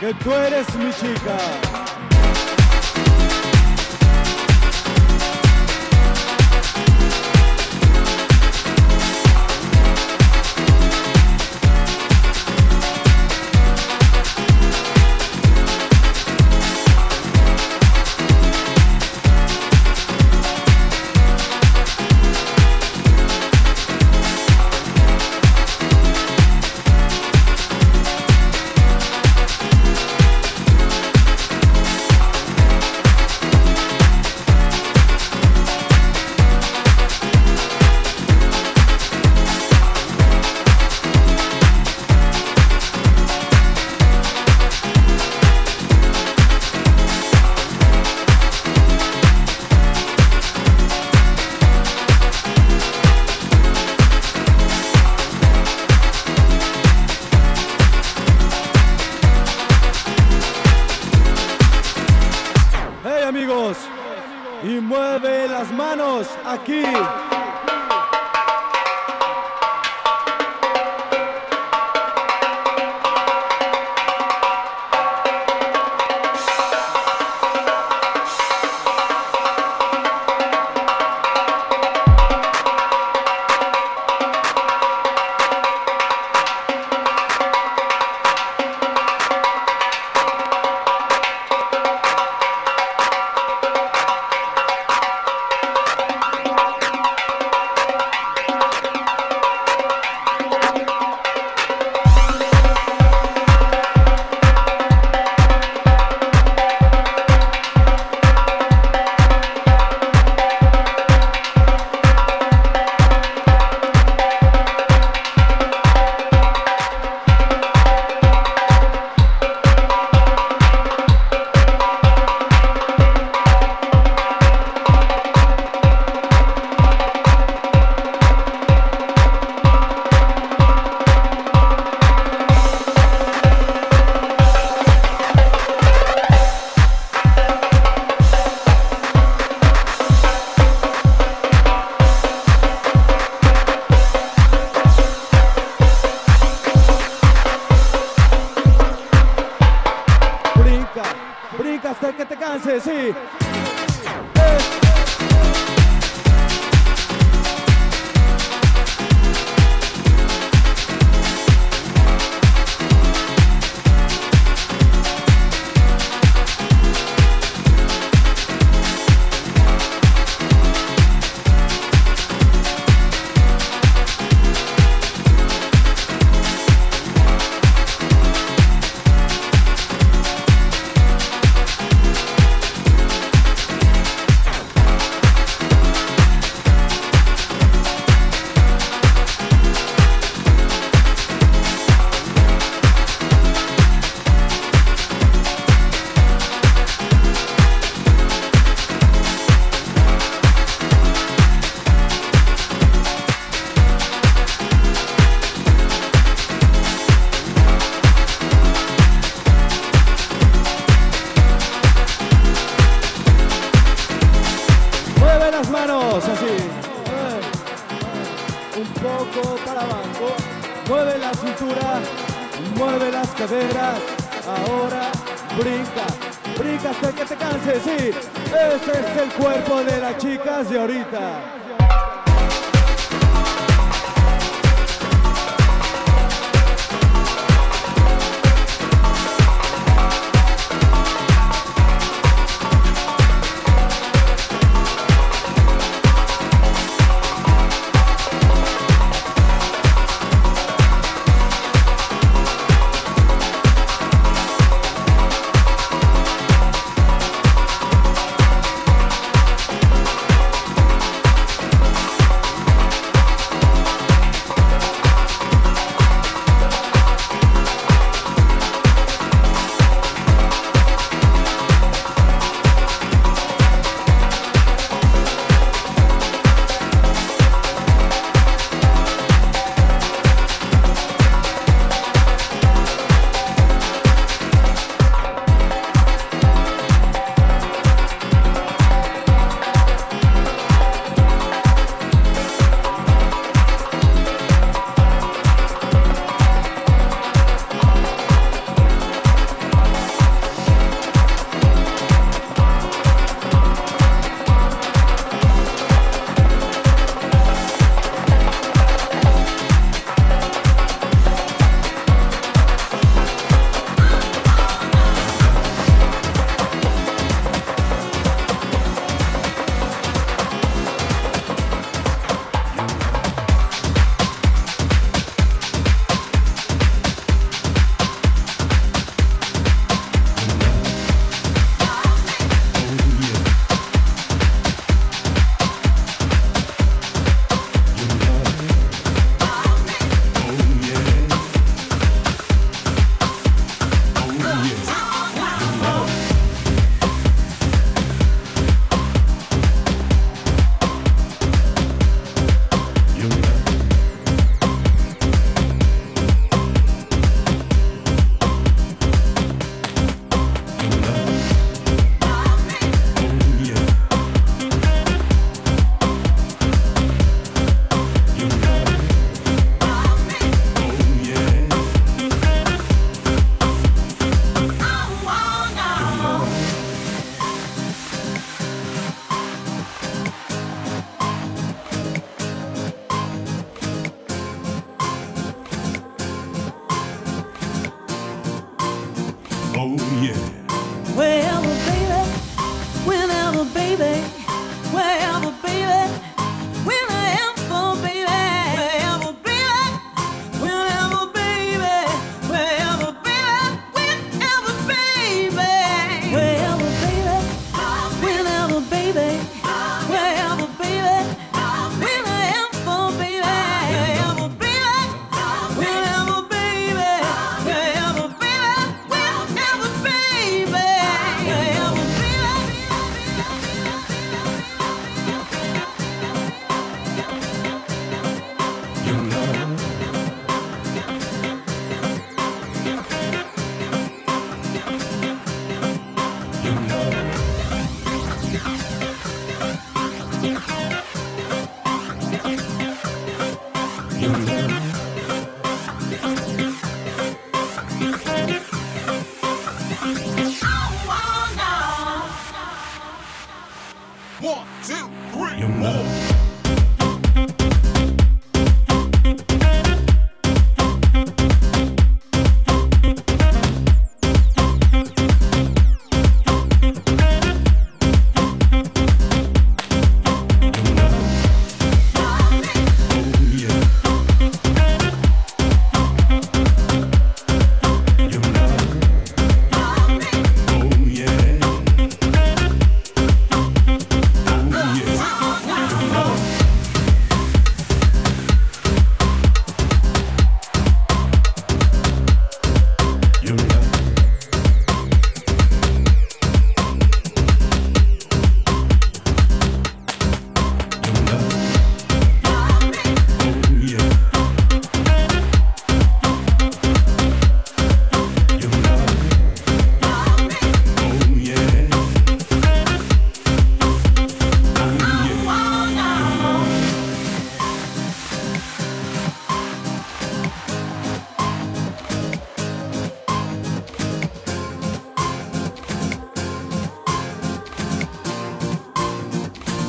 que tú eres mi chica.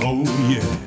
Oh yeah.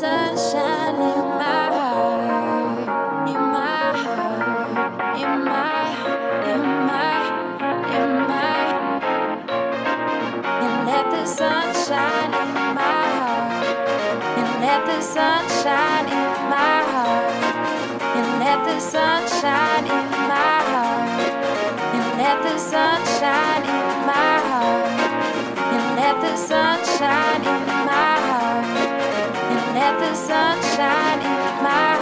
sunshine in my, heart, in my heart, in my, in my, in my. And let the sunshine in my heart, and let the sunshine in my heart, and let the sunshine in my heart, and let the sunshine in let the sun shine in my heart. And let the sun shine in my heart.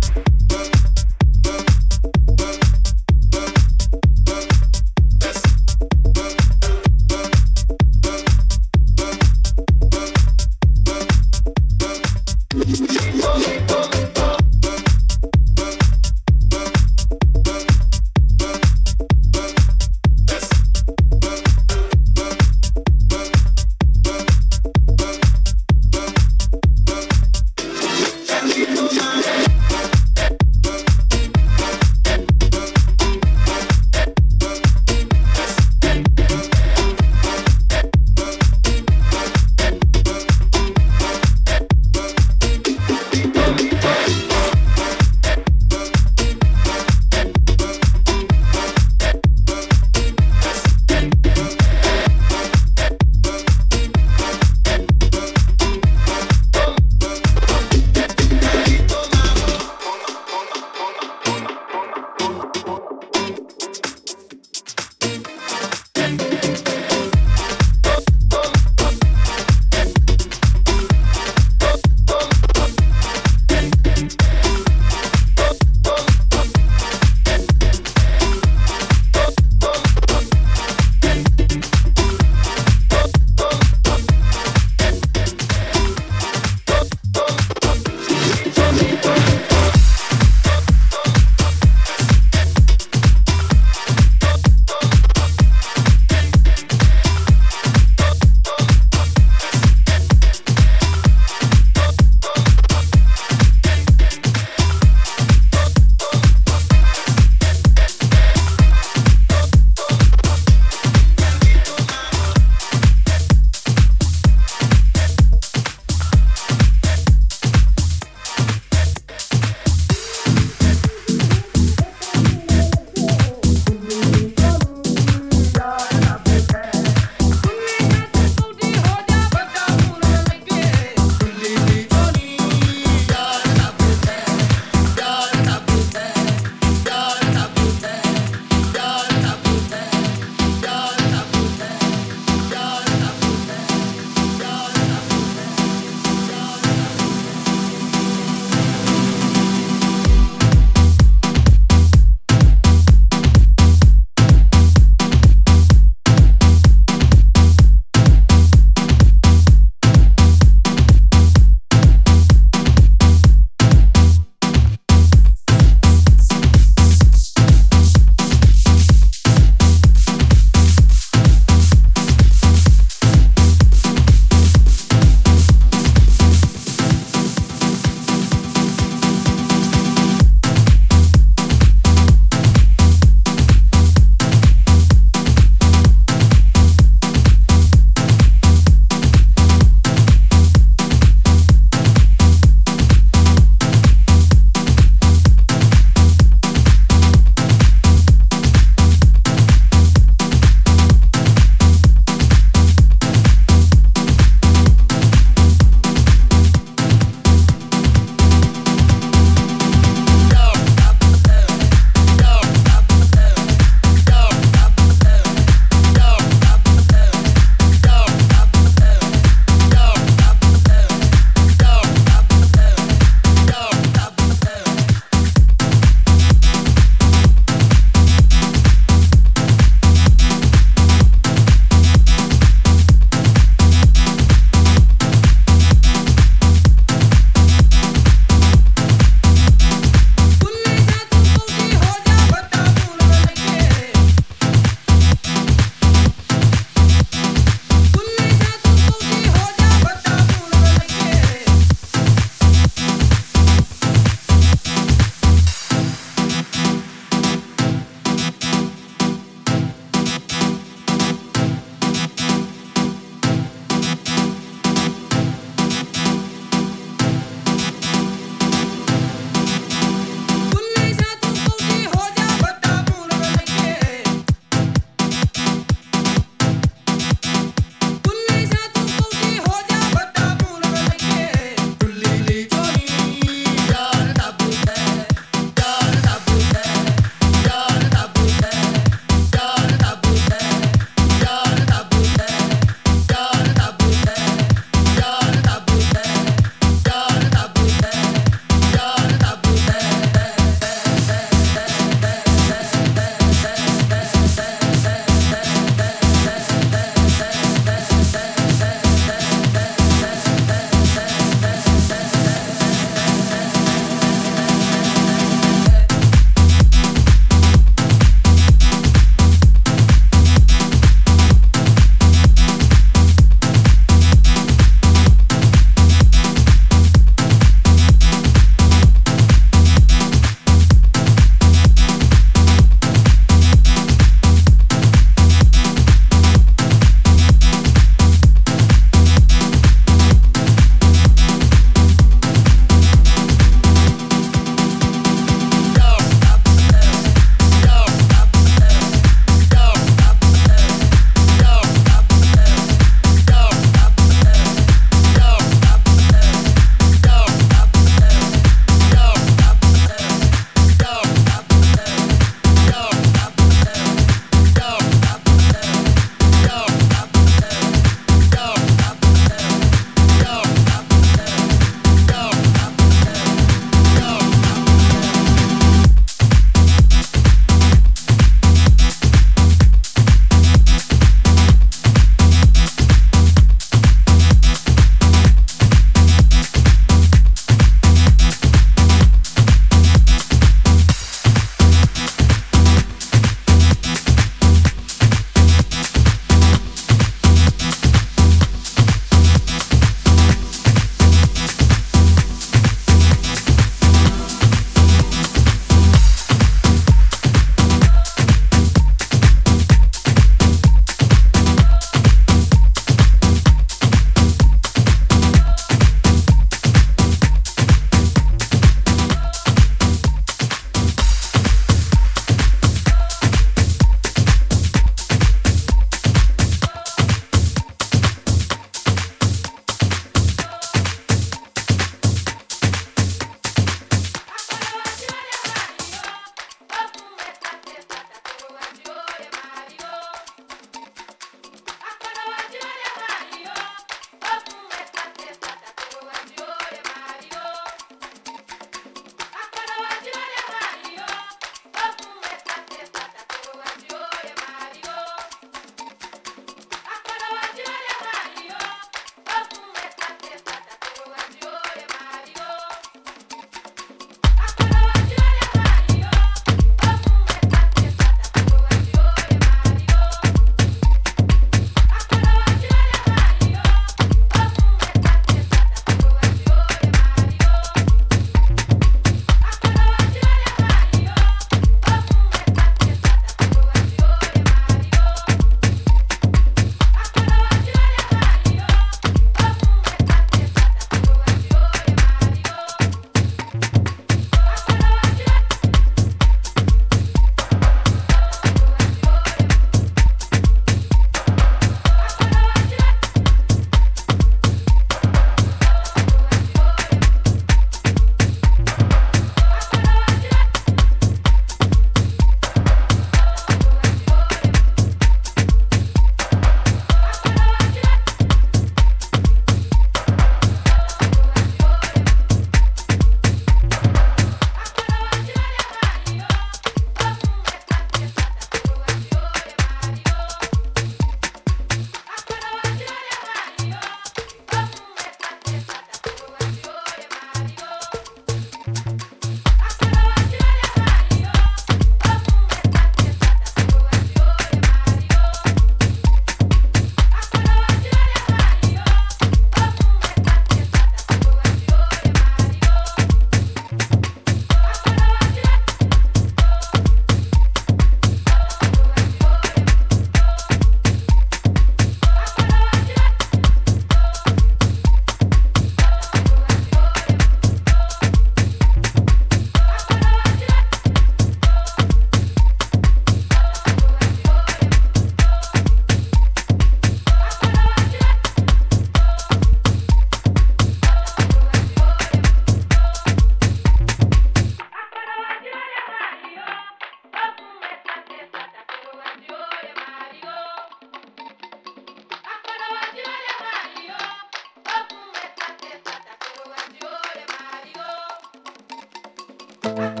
Bye.